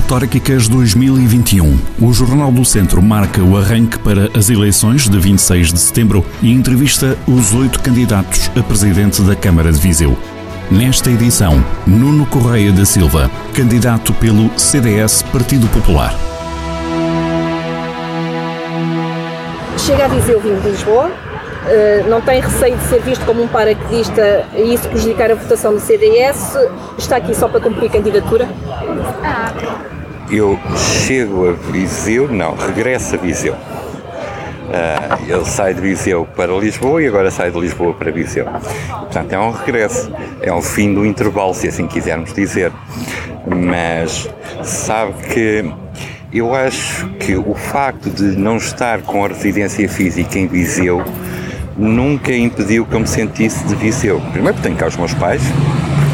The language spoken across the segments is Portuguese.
Autárquicas 2021. O Jornal do Centro marca o arranque para as eleições de 26 de setembro e entrevista os oito candidatos a presidente da Câmara de Viseu. Nesta edição, Nuno Correia da Silva, candidato pelo CDS Partido Popular. Chega a Viseu vindo de Lisboa, eh, não tem receio de ser visto como um paraquedista e isso prejudicar a votação do CDS? Está aqui só para cumprir candidatura? Eu chego a Viseu, não, regresso a Viseu. Uh, ele sai de Viseu para Lisboa e agora sai de Lisboa para Viseu. Portanto, é um regresso, é um fim do intervalo, se assim quisermos dizer. Mas sabe que eu acho que o facto de não estar com a residência física em Viseu nunca impediu que eu me sentisse de Viseu. Primeiro porque tenho cá os meus pais,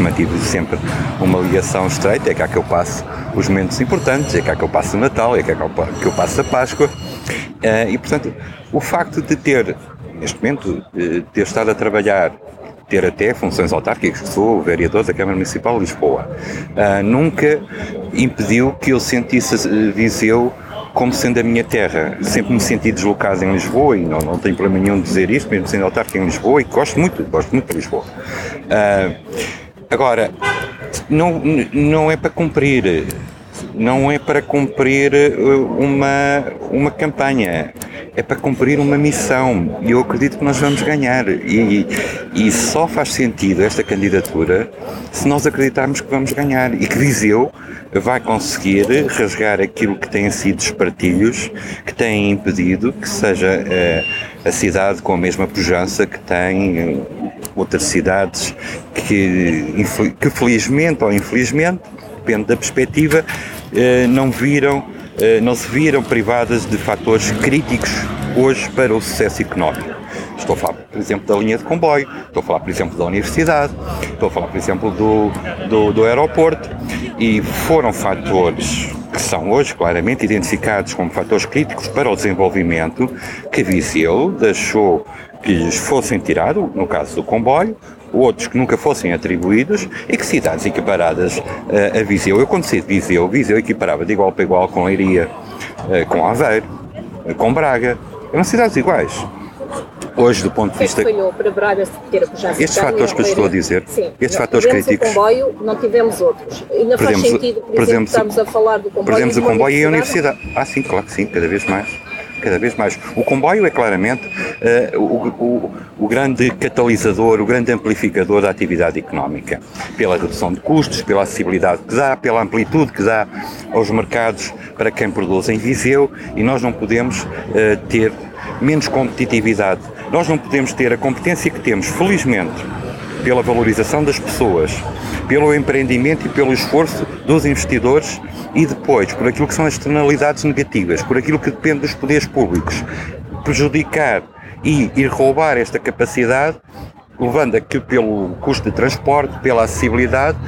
mantive sempre uma ligação estreita, é cá que eu passo os momentos importantes, é cá que eu passo o Natal, é cá que eu passo a Páscoa. Uh, e portanto, o facto de ter, neste momento, uh, ter estado a trabalhar ter até funções autárquicas, sou vereador da Câmara Municipal de Lisboa, uh, nunca impediu que eu sentisse Viseu como sendo a minha terra. Sempre me senti deslocado em Lisboa e não, não tenho problema nenhum de dizer isto, mesmo sendo autárquico em Lisboa e gosto muito, gosto muito de Lisboa. Uh, agora, não, não é para cumprir, não é para cumprir uma, uma campanha. É para cumprir uma missão. E eu acredito que nós vamos ganhar. E, e só faz sentido esta candidatura se nós acreditarmos que vamos ganhar. E que Viseu vai conseguir rasgar aquilo que têm sido os partilhos que têm impedido que seja uh, a cidade com a mesma pujança que tem uh, outras cidades que, que felizmente ou infelizmente, depende da perspectiva, uh, não viram eh, não se viram privadas de fatores críticos hoje para o sucesso económico. Estou a falar, por exemplo, da linha de comboio, estou a falar, por exemplo, da universidade, estou a falar, por exemplo, do, do, do aeroporto, e foram fatores que são hoje claramente identificados como fatores críticos para o desenvolvimento que Viseu deixou que lhes fossem tirados, no caso do comboio, outros que nunca fossem atribuídos e que cidades equiparadas uh, a Viseu. Eu, quando de Viseu, Viseu equiparava de igual para igual com Leiria, uh, com Aveiro, uh, com Braga. Eram cidades iguais. Hoje, do ponto de vista. falhou para Braga ter apojado Estes fatores que eu estou a dizer, Sim, estes fatores críticos. o comboio, não tivemos outros. Ainda faz sentido, por, por exemplo, estamos a falar do comboio. Perdemos o comboio e a universidade. Ah, sim, claro que sim, cada vez mais cada vez mais. O comboio é claramente uh, o, o, o, grande catalisador, o grande amplificador da atividade económica, pela redução de custos, pela acessibilidade que dá, pela amplitude que dá aos mercados para quem produz em Viseu e nós não podemos uh, ter menos competitividade. Nós não podemos ter a competência que temos, felizmente, pela valorização das pessoas, pelo empreendimento e pelo esforço dos investidores e depois por aquilo que são as externalidades negativas, por aquilo que depende dos poderes públicos, prejudicar e ir roubar esta capacidade, levando a que pelo custo de transporte, pela acessibilidade,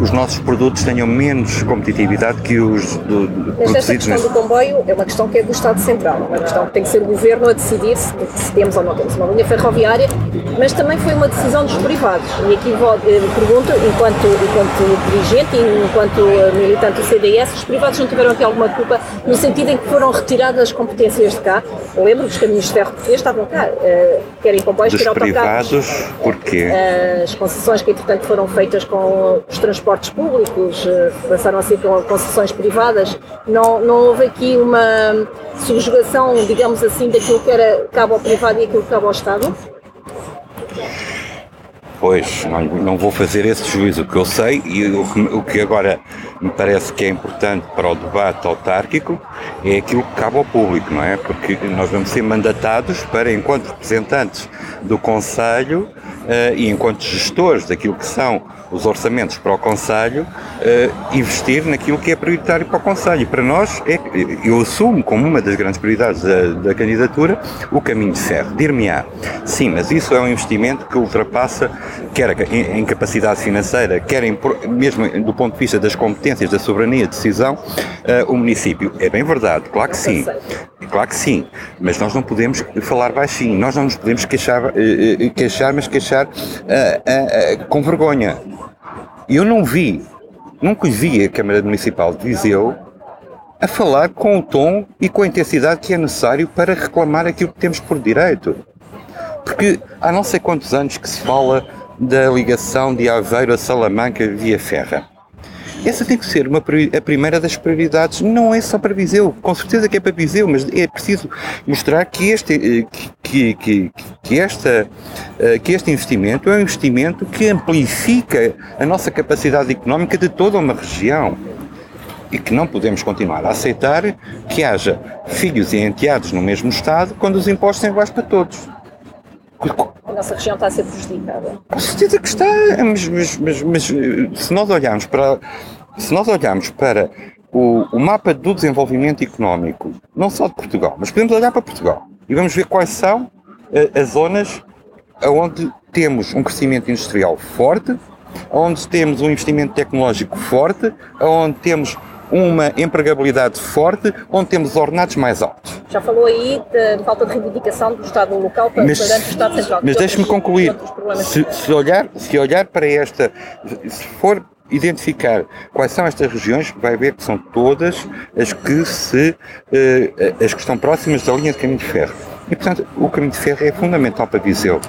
os nossos produtos tenham menos competitividade que os do, do, Mas esta questão do comboio é uma questão que é do Estado Central, é uma questão que tem que ser o Governo a decidir se, se temos ou não temos uma linha ferroviária, mas também foi uma decisão dos privados. E aqui eh, pergunto, enquanto, enquanto dirigente e enquanto eh, militante do CDS, os privados não tiveram aqui alguma culpa no sentido em que foram retiradas as competências de cá? Eu lembro que os caminhos de ferro portugueses estavam cá, uh, querem comboios, querem autocarros. privados, porquê? As concessões que, entretanto, foram feitas com os transportes públicos, eh, passaram a ser concessões privadas, não, não houve aqui uma subjugação, digamos assim, daquilo que era cabo ao privado e aquilo que cabe ao Estado? Pois, não, não vou fazer esse juízo. O que eu sei e o, o que agora me parece que é importante para o debate autárquico é aquilo que cabe ao público, não é? Porque nós vamos ser mandatados para, enquanto representantes do Conselho uh, e enquanto gestores daquilo que são os orçamentos para o Conselho, uh, investir naquilo que é prioritário para o Conselho. Para nós, é, eu assumo como uma das grandes prioridades da, da candidatura o caminho de ferro. Dir-me-á, sim, mas isso é um investimento que ultrapassa, quer em capacidade financeira, quer em, mesmo do ponto de vista das competências, da soberania de decisão, uh, o município. É bem verdade, claro que sim. Claro que sim, mas nós não podemos falar baixinho, nós não nos podemos queixar, queixar mas queixar uh, uh, com vergonha. Eu não vi nunca vi a Câmara Municipal de Viseu a falar com o tom e com a intensidade que é necessário para reclamar aquilo que temos por direito. Porque há não sei quantos anos que se fala da ligação de Aveiro a Salamanca via ferra. Essa tem que ser uma, a primeira das prioridades, não é só para Viseu, com certeza que é para Viseu, mas é preciso mostrar que este, eh, que, que, que, esta, eh, que este investimento é um investimento que amplifica a nossa capacidade económica de toda uma região e que não podemos continuar a aceitar que haja filhos e enteados no mesmo Estado quando os impostos são iguais para todos. A nossa região está a ser prejudicada. Com certeza que está, mas, mas, mas, mas se nós olharmos para, se nós olharmos para o, o, mapa do desenvolvimento económico, não só de Portugal, mas podemos olhar para Portugal e vamos ver quais são uh, as zonas onde temos um crescimento industrial forte, onde temos um investimento tecnológico forte, onde temos uma empregabilidade forte, onde temos ordenados mais altos. Já falou aí de falta de reivindicação do Estado local para mas, o Estado Central. Mas deixe-me concluir. Se, se, olhar, se olhar para esta, se for identificar quais são estas regiões, vai ver que são todas as que se eh, as que estão próximas da linha de caminho de ferro. E portanto, o caminho de ferro é fundamental para Viseu.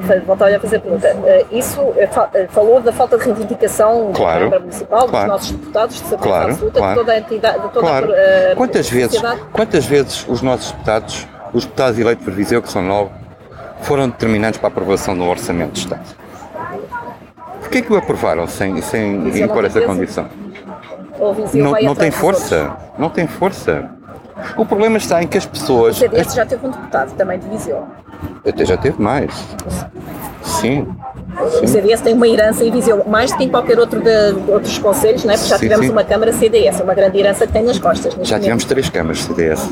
Mas voltar a fazer a pergunta. Eh, isso eh, eh, falou da falta de reivindicação claro, da Câmara Municipal, claro, dos nossos deputados, de saber claro, absoluta claro, de toda a entidade, de toda claro. a, quantas vezes, quantas vezes os nossos deputados, os deputados eleitos por Viseu, que são nove, foram determinantes para a aprovação do Orçamento de Estado? Porquê que o aprovaram sem, sem impor essa condição? Não, não tem força, não tem força. O problema está em que as pessoas. O CDS já teve um deputado também de Viseu. Até já teve mais. Sim. Sim. O CDS tem uma herança em Viseu, mais do que em qualquer outro de, outros conselhos, não é? porque já sim, tivemos sim. uma Câmara CDS, uma grande herança que tem nas costas. Já momento. tivemos três câmaras CDS.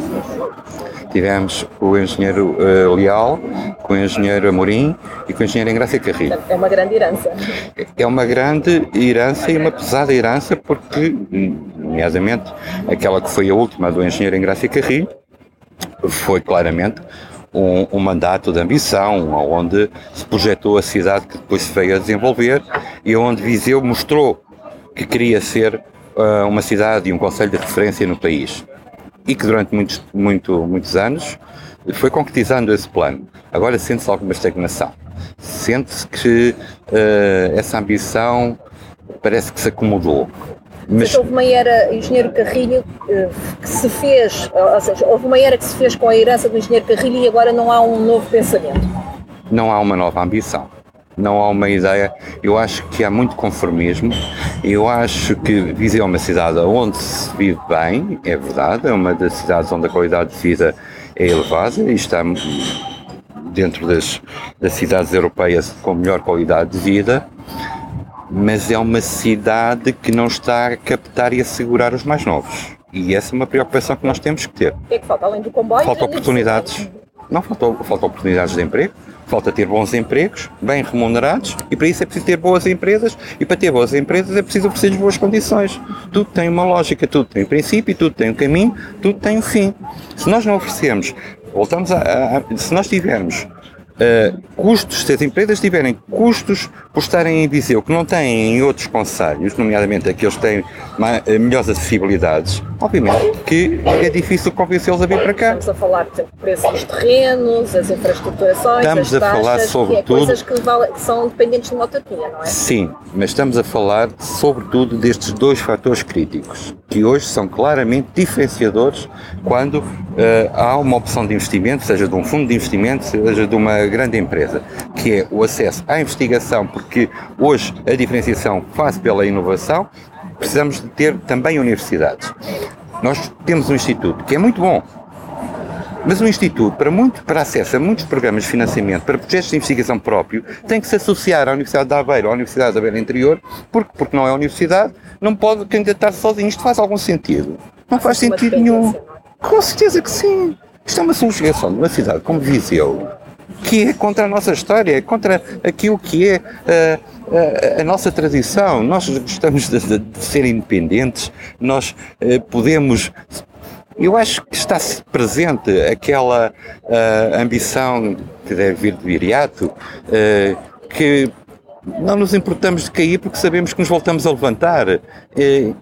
Tivemos o engenheiro uh, Leal, com o engenheiro Amorim e com o engenheiro Engrácia Carrilho. É uma grande herança. É uma grande herança e uma pesada herança, porque, nomeadamente, aquela que foi a última do engenheiro Engrácia Carrilho, foi claramente um, um, mandato de ambição, onde se projetou a cidade que depois se veio a desenvolver e onde Viseu mostrou que queria ser uh, uma cidade e um conselho de referência no país. E que durante muitos, muito, muitos anos foi concretizando esse plano. Agora sente-se alguma estagnação. Sente-se que uh, essa ambição parece que se acomodou. Mas houve uma era, engenheiro Carrilho, eh, que se fez, ou seja, houve uma era que se fez com a herança do engenheiro Carrilho e agora não há um novo pensamento. Não há uma nova ambição. Não há uma ideia. Eu acho que há muito conformismo. Eu acho que Viseu é uma cidade onde se vive bem, é verdade. É uma das cidades onde a qualidade de vida é elevada e está dentro das, das cidades europeias com melhor qualidade de vida mas é uma cidade que não está a captar e a segurar os mais novos. E essa é uma preocupação que nós temos que ter. O que é que falta além do comboio? Falta oportunidades. Não, falta, falta oportunidades de emprego, falta ter bons empregos, bem remunerados, e para isso é preciso ter boas empresas, e para ter boas empresas é preciso oferecer boas condições. Tudo tem uma lógica, tudo tem um princípio, tudo tem um caminho, tudo tem um fim. Se nós não oferecemos, voltamos a, a, a se nós tivermos Uh, custos, se as empresas tiverem custos por estarem em Viseu que não têm em outros conselhos, nomeadamente aqueles que têm eh, melhores acessibilidades, obviamente que é difícil convencê-los a vir para cá. Estamos a falar de preços dos terrenos, as infraestruturações, estamos as a falar sobre que é tudo, coisas que, vale, que, são dependentes de uma autarquia, não é? Sim, mas estamos a falar sobretudo destes dois fatores críticos, que hoje são claramente diferenciadores quando uh, há uma opção de investimento, seja de um fundo de investimento, seja de uma grande empresa, que é o acesso à investigação, porque hoje a diferenciação faz pela inovação, precisamos de ter também universidades. Nós temos um instituto que é muito bom, mas o Instituto, para, muito, para acesso a muitos programas de financiamento, para projetos de investigação próprio, tem que se associar à Universidade de Aveiro, à Universidade de Aveiro Interior, porque, porque não é universidade, não pode candidatar-se sozinho. Isto faz algum sentido? Não faz sentido nenhum. Com certeza que sim. Isto é uma solução de uma cidade como Viseu, que é contra a nossa história, é contra aquilo que é uh, a, a, nossa tradição. Nós gostamos de, de ser independentes, nós uh, podemos. Eu acho que está presente aquela uh, ambição que deve vir de Viriato, que não nos importamos de cair porque sabemos que nos voltamos a levantar. E,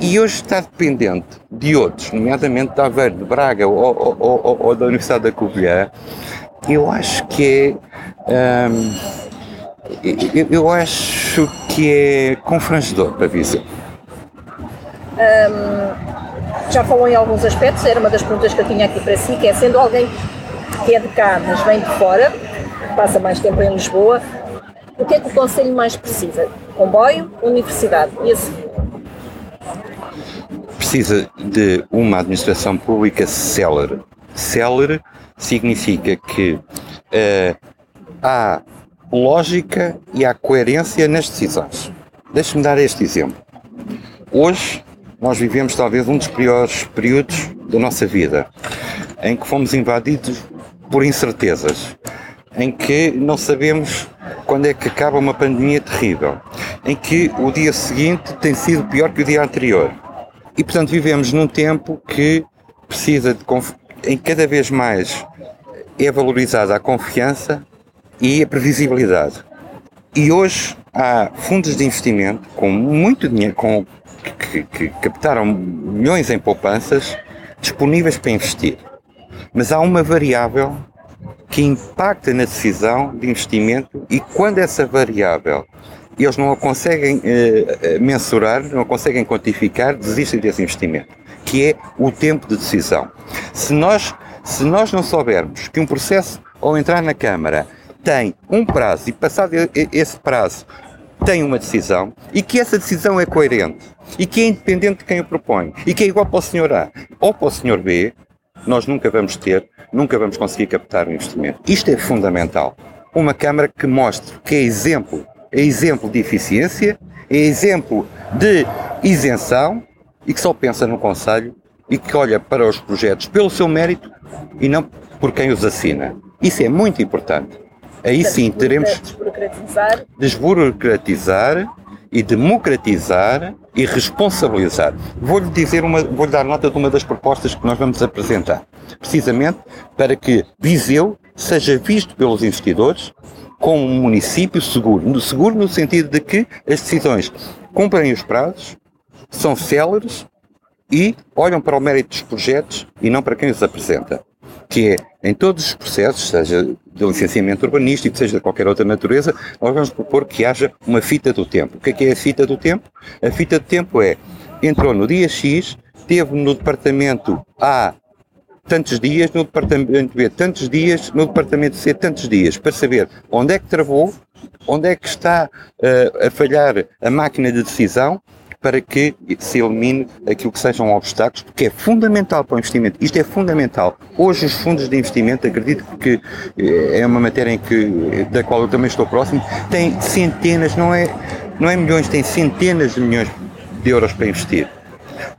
e hoje está dependente de outros, nomeadamente de Aveiro, de Braga ou, ou, ou, ou da Universidade da Covilhã, eu acho que é. Hum, eu, eu, acho que é confrangedor para Viseu. Um, já falou em alguns aspectos, era uma das perguntas que eu tinha aqui para si, que é sendo alguém que é de cá, mas vem de fora, passa mais tempo em Lisboa, o que é que o Conselho mais precisa? Comboio, universidade e a seguir? Precisa de uma administração pública célere. Célere significa que uh, há lógica e há coerência nas decisões. Deixe-me dar este exemplo. Hoje nós vivemos talvez um dos piores períodos da nossa vida, em que fomos invadidos por incertezas, em que não sabemos quando é que acaba uma pandemia terrível, em que o dia seguinte tem sido pior que o dia anterior. E portanto vivemos num tempo que precisa de em cada vez mais é valorizada a confiança e a previsibilidade. E hoje há fundos de investimento com muito dinheiro, com, que, que captaram milhões em poupanças disponíveis para investir. Mas há uma variável que impacta na decisão de investimento e quando essa variável eles não a conseguem eh, mensurar, não a conseguem quantificar, desistem desse investimento, que é o tempo de decisão. Se nós, se nós não soubermos que um processo, ao entrar na Câmara, tem um prazo e passado esse prazo tem uma decisão e que essa decisão é coerente e que é independente de quem o propõe e que é igual para o senhor A ou para o senhor B, nós nunca vamos ter, nunca vamos conseguir captar o investimento. Isto é fundamental. Uma Câmara que mostre que é exemplo, é exemplo de eficiência, é exemplo de isenção e que só pensa no Conselho e que olha para os projetos pelo seu mérito e não por quem os assina. Isso é muito importante aí sim teremos desburocratizar. desburocratizar e democratizar e responsabilizar. Vou-lhe dizer uma, vou-lhe dar nota de uma das propostas que nós vamos apresentar, precisamente para que Viseu seja visto pelos investidores como um município seguro, seguro no sentido de que as decisões cumprem os prazos, são céleres e olham para o mérito dos projetos e não para quem os apresenta que é, em todos os processos, seja de licenciamento urbanístico, seja de qualquer outra natureza, nós vamos propor que haja uma fita do tempo. O que é que é a fita do tempo? A fita do tempo é, entrou no dia X, teve no departamento A tantos dias, no departamento B tantos dias, no departamento C tantos dias, para saber onde é que travou, onde é que está uh, a falhar a máquina de decisão para que se elimine aquilo que sejam obstáculos, porque é fundamental para o investimento. Isto é fundamental. Hoje os fundos de investimento, acredito que eh, é uma matéria em que, da qual eu também estou próximo, têm centenas, não é, não é milhões, tem centenas de milhões de euros para investir.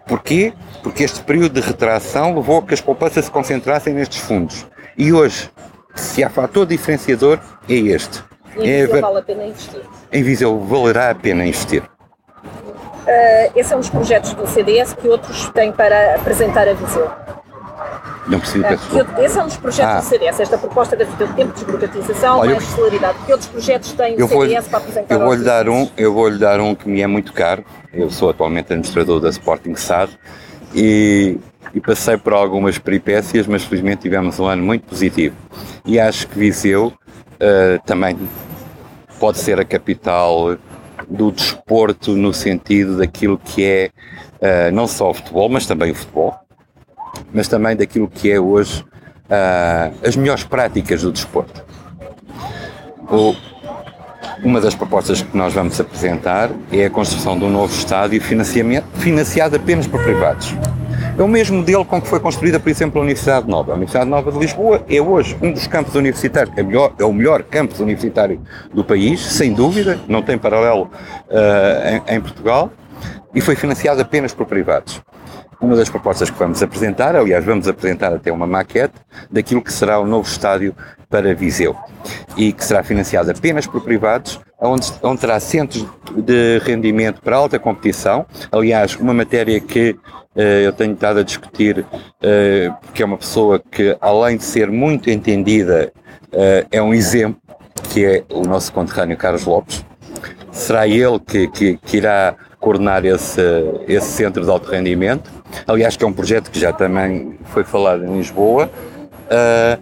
Porquê? Porque este período de retração levou a que as poupanças se concentrassem nestes fundos. E hoje, se há fator diferenciador, é este. Em é, vale a pena investir. Em Viseu valerá a pena investir. Uh, esse é um dos projetos do CDS que outros têm para apresentar a Viseu. Não preciso uh, Esse é um dos projetos ah. do CDS, esta proposta de ter tempo de desburocratização, Olha, mais celeridade. Que outros projetos tem o CDS para apresentar eu vou lhe dar um Eu vou-lhe dar um que me é muito caro. Eu sou atualmente administrador da Sporting SAD e, e passei por algumas peripécias, mas felizmente tivemos um ano muito positivo. E acho que Viseu uh, também pode ser a capital do desporto no sentido daquilo que é uh, não só o futebol, mas também o futebol, mas também daquilo que é hoje uh, as melhores práticas do desporto. O, uma das propostas que nós vamos apresentar é a construção de um novo estádio financiado apenas por privados. É o mesmo modelo com que foi construída, por exemplo, a Universidade Nova. A Universidade Nova de Lisboa é hoje um dos campos universitários, é, melhor, é o melhor campus universitário do país, sem dúvida, não tem paralelo uh, em, em Portugal, e foi financiado apenas por privados uma das propostas que vamos apresentar, aliás, vamos apresentar até uma maquete daquilo que será o novo estádio para Viseu e que será financiado apenas por privados, onde, onde terá centros de rendimento para alta competição. Aliás, uma matéria que uh, eu tenho estado a discutir, uh, porque é uma pessoa que, além de ser muito entendida, uh, é um exemplo, que é o nosso conterrâneo Carlos Lopes, será ele que, que, que, irá coordenar esse, esse centro de alto rendimento. Aliás, que é um projeto que já também foi falado em Lisboa. Uh,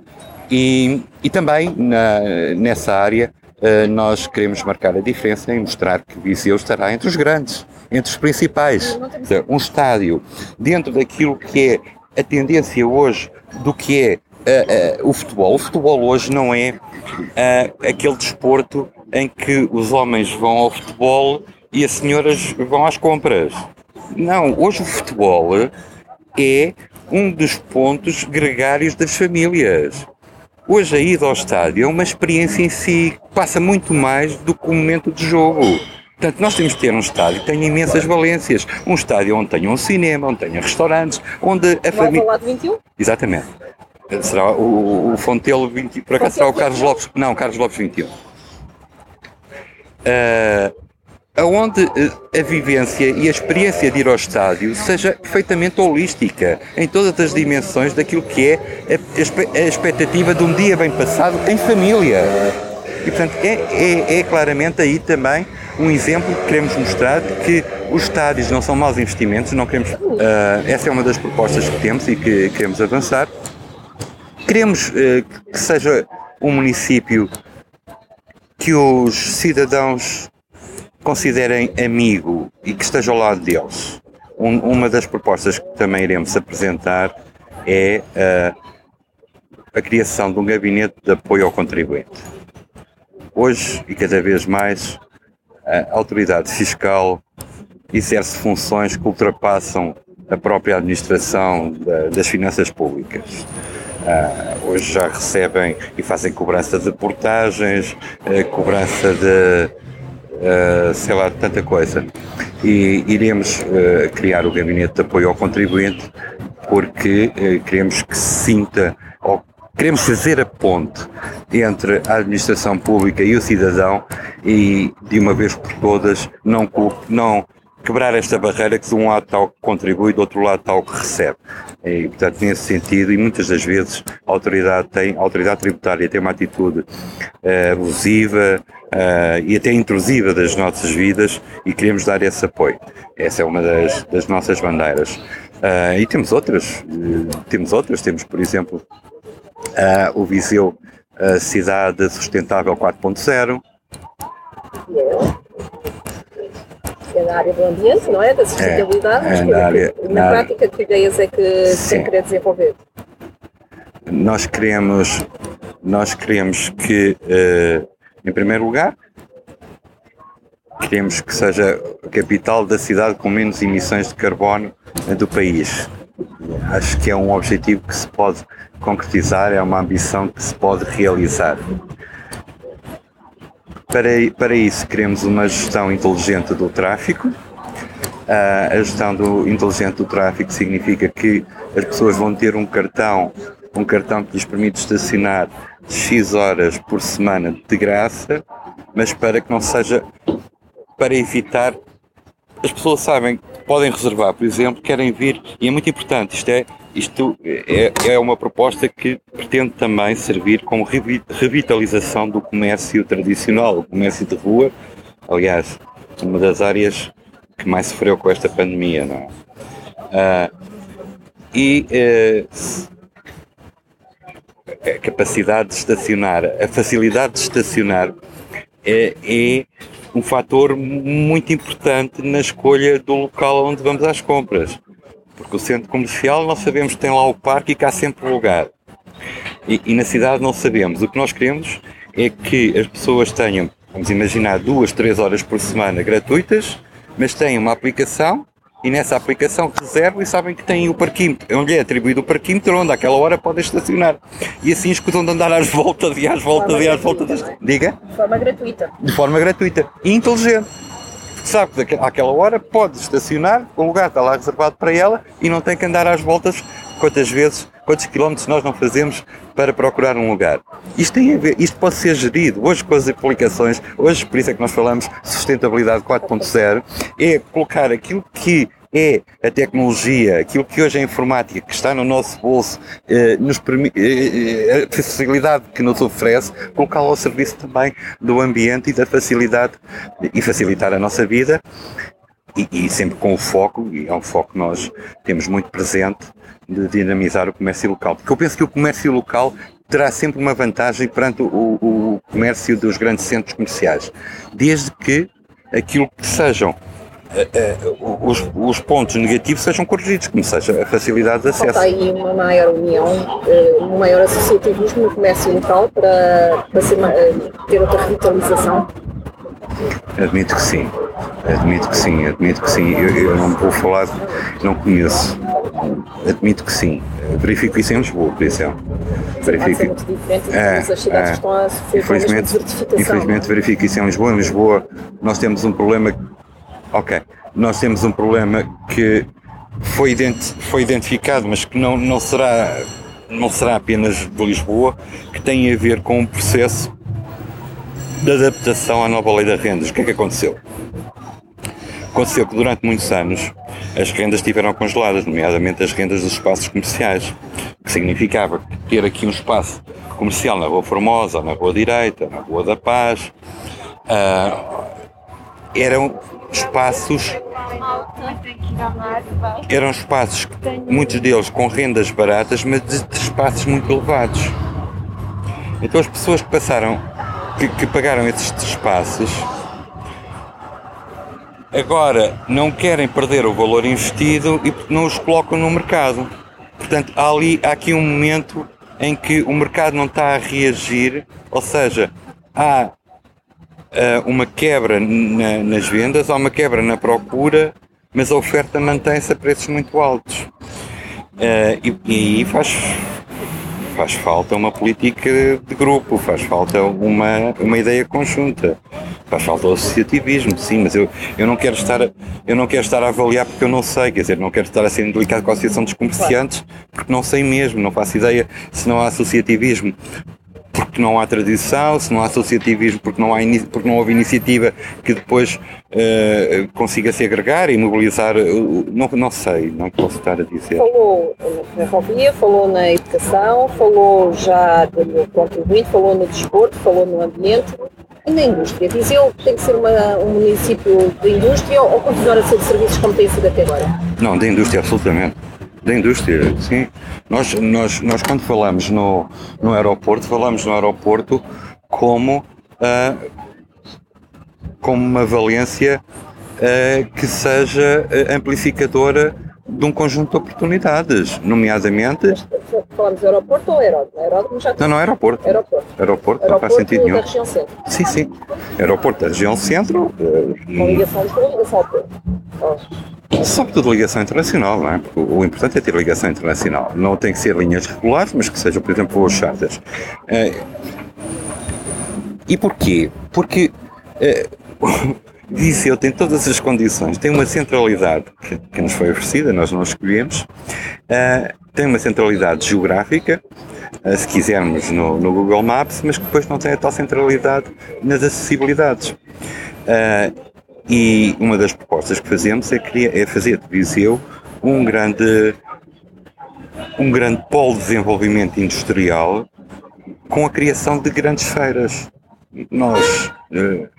e, e também na, nessa área uh, nós queremos marcar a diferença e mostrar que Viseu estará entre os grandes, entre os principais. Um estádio dentro daquilo que é a tendência hoje do que é uh, o futebol. O futebol hoje não é aquele desporto em que os homens vão ao futebol e as senhoras vão às compras. Não, hoje o futebol é um dos pontos gregários das famílias. Hoje a ida ao estádio é uma experiência em si, passa muito mais do que o momento de jogo. Portanto, nós temos que ter um estádio que tenha imensas valências. Um estádio onde tenha um cinema, onde tenha restaurantes, onde a família. lado 21? Exatamente. Será o, o Fontelo 20, por acaso será o Carlos Lopes, não, Carlos Lopes 21. Uh, ah, aonde a vivência e a experiência de ir ao estádio seja perfeitamente holística, em todas as dimensões daquilo que é a, a expectativa de um dia bem passado em família. E, portanto, é, é, é claramente aí também um exemplo que queremos mostrar de que os estádios não são maus investimentos, não queremos, uh, essa é uma das propostas que temos e que queremos avançar. Queremos uh, que seja um município que os cidadãos considerem amigo e que esteja ao lado deles. Um, uma das propostas que também iremos apresentar é uh, a criação de um gabinete de apoio ao contribuinte. Hoje, e cada vez mais, a autoridade fiscal exerce funções que ultrapassam a própria administração da, das finanças públicas. Uh, hoje já recebem e fazem cobrança de portagens, uh, cobrança de, uh, sei lá, tanta coisa. E iremos criar o gabinete de apoio ao contribuinte porque queremos que se sinta, ou queremos fazer a ponte entre a administração pública e o cidadão e, de uma vez por todas, não, não quebrar esta barreira que de um lado o que contribui, do outro lado o que recebe. E, portanto, nesse sentido, e muitas das vezes a autoridade, tem, a autoridade tributária tem uma atitude uh, abusiva uh, e até intrusiva das nossas vidas e queremos dar esse apoio. Essa é uma das, das nossas bandeiras. Uh, e temos outras, temos outras, temos, por exemplo, o Viseu Cidade Sustentável 4.0, é na área do ambiente, não é? Da sustentabilidade, é, é na, área, na, na prática, que ideias é que se tem querer desenvolver? Nós queremos, nós queremos que, uh, em primeiro lugar, queremos que seja a capital da cidade com menos emissões de carbono do país. Acho que é um objetivo que se pode concretizar, é uma ambição que se pode realizar. Para, para isso, queremos uma gestão inteligente do tráfego. Uh, a gestão do, inteligente do tráfego significa que as pessoas vão ter um cartão, um cartão que lhes permite estacionar X horas por semana de graça, mas para que não seja para evitar. As pessoas sabem podem reservar, por exemplo, querem vir, e é muito importante, isto é isto é, é uma proposta que pretende também servir como revitalização do comércio tradicional, o comércio de rua. Aliás, uma das áreas que mais sofreu com esta pandemia, não é? Ah, e uh, a capacidade de estacionar, a facilidade de estacionar é, é um fator muito importante na escolha do local onde vamos às compras. Porque o centro comercial nós sabemos que tem lá o parque e que há sempre lugar. E, e, na cidade não sabemos. O que nós queremos é que as pessoas tenham, vamos imaginar, duas, três horas por semana gratuitas, mas tenham uma aplicação e nessa aplicação reservam e sabem que têm o parquímetro, onde é atribuído o parquímetro, onde àquela hora podem estacionar. E assim escutam de andar às voltas e às voltas e às voltas. Diga? De forma gratuita. De forma gratuita. E inteligente sabe que àquela hora pode estacionar, o lugar está lá reservado para ela e não tem que andar às voltas quantas vezes, quantos quilómetros nós não fazemos para procurar um lugar. Isto tem a ver, isto pode ser gerido hoje com as aplicações, hoje por isso é que nós falamos sustentabilidade 4.0, é colocar aquilo que é a tecnologia, aquilo que hoje é a informática, que está no nosso bolso, eh, nos eh, eh, a facilidade que nos oferece, colocá-la ao serviço também do ambiente e da facilidade e facilitar a nossa vida e, e, sempre com o foco, e é um foco que nós temos muito presente, de dinamizar o comércio local. Porque eu penso que o comércio local terá sempre uma vantagem perante o, o comércio dos grandes centros comerciais, desde que aquilo que sejam uh, uh, os, os, pontos negativos sejam corrigidos, como seja a facilidade de acesso. Falta aí uma maior união, uh, um maior associativismo no comércio local para, para ser, ter outra revitalização? Admito que sim, admito que sim, admito que sim. Eu, eu não vou falar, não conheço. Admito que sim. Verifico isso em Lisboa, por exemplo. Verifico. É é, é, infelizmente, infelizmente verifico isso em Lisboa. Em Lisboa nós temos um problema. Ok, nós temos um problema que foi, identi foi identificado, mas que não, não, será, não será apenas de Lisboa, que tem a ver com o processo de adaptação à nova lei das rendas. O que é que aconteceu? Aconteceu que durante muitos anos as rendas estiveram congeladas, nomeadamente as rendas dos espaços comerciais, que significava ter aqui um espaço comercial na Rua Formosa, na Rua Direita, na Rua da Paz, uh, eram espaços eram espaços, muitos deles com rendas baratas, mas de, espaços muito elevados. Então as pessoas que passaram, que, que pagaram esses espaços, agora não querem perder o valor investido e não os colocam no mercado. Portanto, há, ali, há aqui um momento em que o mercado não está a reagir, ou seja, há uh, uma quebra na, nas vendas, há uma quebra na procura, mas a oferta mantém-se a preços muito altos. Uh, e, e aí faz, faz falta uma política de grupo, faz falta uma, uma ideia conjunta, faz falta o associativismo, sim, mas eu, eu, não quero estar, eu não quero estar a avaliar porque eu não sei, quer dizer, não quero estar a ser delicado com a Associação dos Comerciantes porque não sei mesmo, não faço ideia se não há associativismo porque não há tradição, se não há associativismo, porque não, há porque não houve iniciativa que depois uh, consiga se agregar e mobilizar, uh, não, não sei, não posso estar a dizer. Falou na ferrovia, falou na educação, falou já no contribuinte, falou no desporto, falou no ambiente e na indústria. Viseu tem que ser uma, um município de indústria ou continuar a ser de serviços como tem sido até agora? Não, de indústria, absolutamente da indústria, sim. Nós, nós, nós quando falamos no, no aeroporto, falamos no aeroporto como, uh, como uma valência uh, que seja ah, amplificadora de um conjunto de oportunidades, nomeadamente. Falamos de aeroporto ou aeródromo? aeródromo já não, não, aeroporto. Aeroporto. Aeroporto, aeroporto não faz sentido nenhum. da região centro. Sim, sim. Aeroporto da região centro. Com ligação de ligação ao Porto. Sobretudo ligação internacional, não é? Porque o importante é ter ligação internacional. Não tem que ser linhas regulares, mas que sejam, por exemplo, voos charters. É, e porquê? Porque Viseu tem todas as condições, tem uma centralidade que, que nos foi oferecida, nós não escolhemos, tem uma centralidade geográfica, se quisermos no, no, Google Maps, mas que depois não tem a tal centralidade nas acessibilidades. E uma das propostas que fazemos é, criar, é fazer de Viseu um grande, um grande polo de desenvolvimento industrial com a criação de grandes feiras. Nós, eh,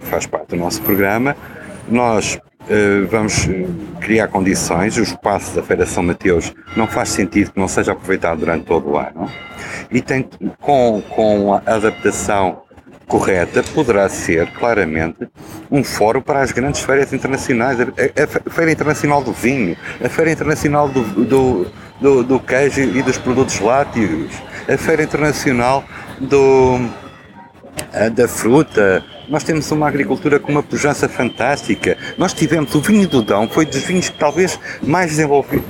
faz parte do nosso programa, nós eh, vamos criar condições, o espaço da Feira São Mateus não faz sentido que não seja aproveitado durante todo o ano e tem, com, com a adaptação correta poderá ser, claramente, um fórum para as grandes feiras internacionais. A, a, a Feira Internacional do Vinho, a Feira Internacional do, do, do, do Queijo e dos Produtos Lácteos, a Feira Internacional do, da Fruta. Nós temos uma agricultura com uma pujança fantástica. Nós tivemos o vinho do Dão, foi dos vinhos que talvez mais desenvolvido,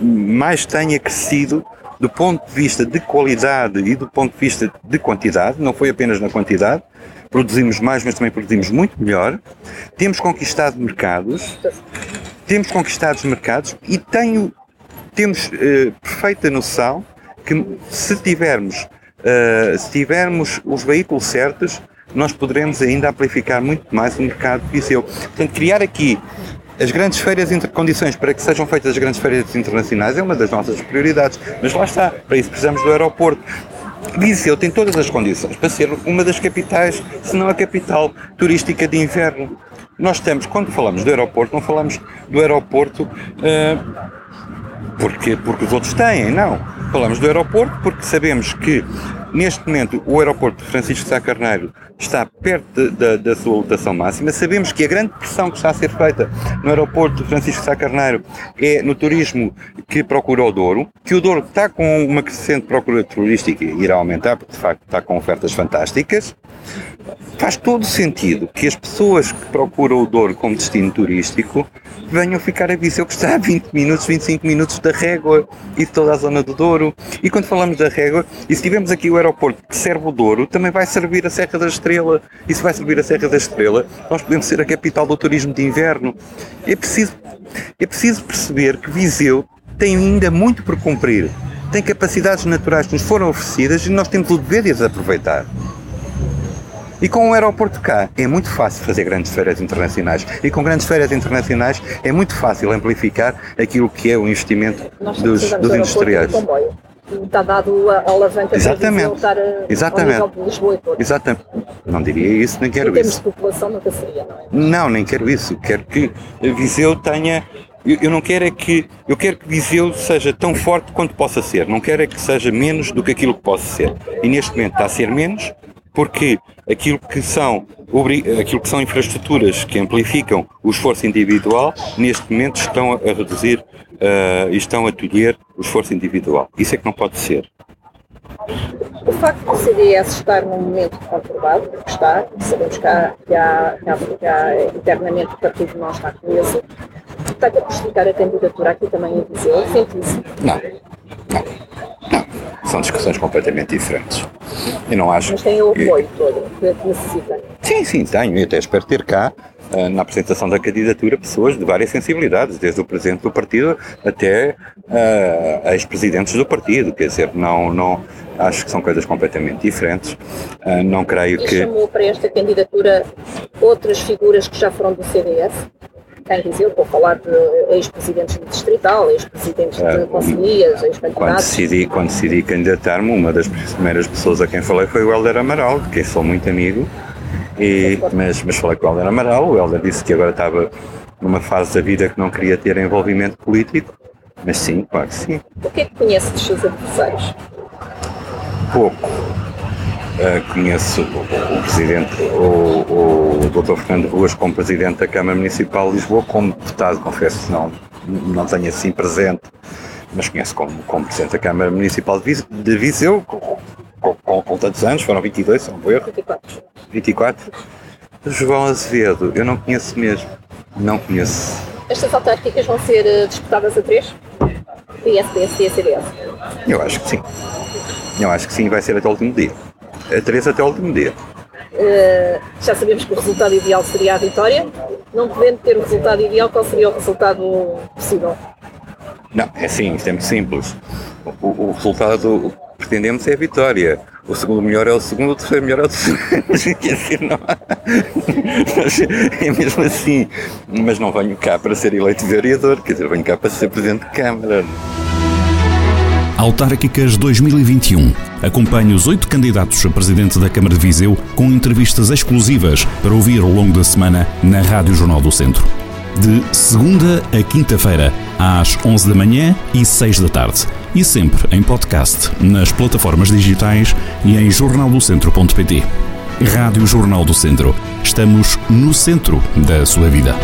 mais tenha crescido do ponto de vista de qualidade e do ponto de vista de quantidade, não foi apenas na quantidade, produzimos mais, mas também produzimos muito melhor, temos conquistado mercados, temos conquistado mercados e tenho, temos uh, perfeita noção que se tivermos, uh, se tivermos os veículos certos, nós poderemos ainda amplificar muito mais o mercado de Viseu. Portanto, criar aqui as grandes feiras, condições para que sejam feitas as grandes feiras internacionais é uma das nossas prioridades. Mas lá está, para isso precisamos do aeroporto. Viseu tem todas as condições para ser uma das capitais, se não a capital turística de inverno. Nós estamos, quando falamos do aeroporto, não falamos do aeroporto uh, porque, porque os outros têm, não. Falamos do aeroporto porque sabemos que Neste momento, o aeroporto de Francisco Sá Carneiro está perto da, da sua lotação máxima. Sabemos que a grande pressão que está a ser feita no aeroporto de Francisco Sá Carneiro é no turismo que procura o Douro, que o Douro está com uma crescente procura turística e irá aumentar, porque de facto está com ofertas fantásticas. Faz todo sentido que as pessoas que procuram o Douro como destino turístico venham ficar a Viseu, que está a 20 minutos, 25 minutos da Régua e de toda a zona do Douro. E quando falamos da Régua, e se tivermos aqui o aeroporto que serve o Douro, também vai servir a Serra da Estrela. E se vai servir a Serra da Estrela, nós podemos ser a capital do turismo de inverno. É preciso, é preciso perceber que Viseu tem ainda muito por cumprir. Tem capacidades naturais que nos foram oferecidas e nós temos o dever de as aproveitar. E com o aeroporto cá é muito fácil fazer grandes feiras internacionais. E com grandes feiras internacionais é muito fácil amplificar aquilo que é o investimento dos, dos industriais está dado a alavanca Exatamente. para voltar a, Exatamente. ao nível de Lisboa e Porto. Exatamente. Não diria isso, nem quero em termos isso. de população nunca seria, não é? Não, nem quero isso. Quero que Viseu tenha eu, eu, não quero é que eu quero que Viseu seja tão forte quanto possa ser. Não quero é que seja menos do que aquilo que possa ser. E neste momento está a ser menos porque aquilo que são aquilo que são infraestruturas que amplificam o esforço individual neste momento estão a reduzir uh, e estão a tolher o esforço individual. Isso é que não pode ser. O facto do CDS estar num momento conturbado, porque está, sabemos que, há, que, há, que, há, internamente o partido não está com isso, está a prejudicar a candidatura aqui também em Viseu, sente isso? Não, não, não. São discussões completamente diferentes. Eu não acho. Mas tem o apoio todo que necessita. Sim, sim, tenho. E até espero ter cá na apresentação da candidatura pessoas de várias sensibilidades, desde o presidente do partido até uh, ex-presidentes do partido, quer dizer, não, não, acho que são coisas completamente diferentes. Uh, não creio e que. chamou para esta candidatura outras figuras que já foram do CDS? Quem dizer, estou a falar de ex-presidentes do Distrital, ex-presidentes de uh, conselheiros, ex-candidatos. Quando decidi, quando decidi candidatar-me, uma das primeiras pessoas a quem falei foi o Helder Amaral, de quem sou muito amigo e, mas, mas falei com o Helder Amaral, o Helder disse que agora estava numa fase da vida que não queria ter envolvimento político, mas sim, claro que sim. O que é que conhece dos seus adversários? Pouco. Uh, conheço o, o presidente, o, o Dr. Fernando Ruas, como presidente da Câmara Municipal de Lisboa, como deputado, confesso que não, não tenho assim presente, mas conheço como, como presidente da Câmara Municipal de Viseu, com, com, com tantos anos, foram 22, se não vou erro. 24. 24? João Azevedo, eu não conheço mesmo. Não conheço. Estas autárquicas vão ser eh, disputadas a três? PS, PSD e CDS? Eu acho que sim. Eu acho que sim, vai ser até o último dia. A três até o último dia. Uh, já sabemos que o resultado ideal seria a vitória. Não podendo ter o resultado ideal, qual seria o resultado possível? Não, é assim, isto é muito simples. O, o resultado pretendemos é a vitória. O segundo melhor é o segundo, o terceiro melhor é o terceiro. Não É mesmo assim. Mas não venho cá para ser eleito vereador, quer dizer, venho cá para ser presidente de Câmara. Autárquicas 2021. Acompanhe os oito candidatos a presidente da Câmara de Viseu com entrevistas exclusivas para ouvir ao longo da semana na Rádio Jornal do Centro de segunda a quinta-feira, às 11 da manhã e 6 da tarde. E sempre em podcast, nas plataformas digitais e em jornaldocentro.pt. Rádio Jornal do Centro. Estamos no centro da sua vida.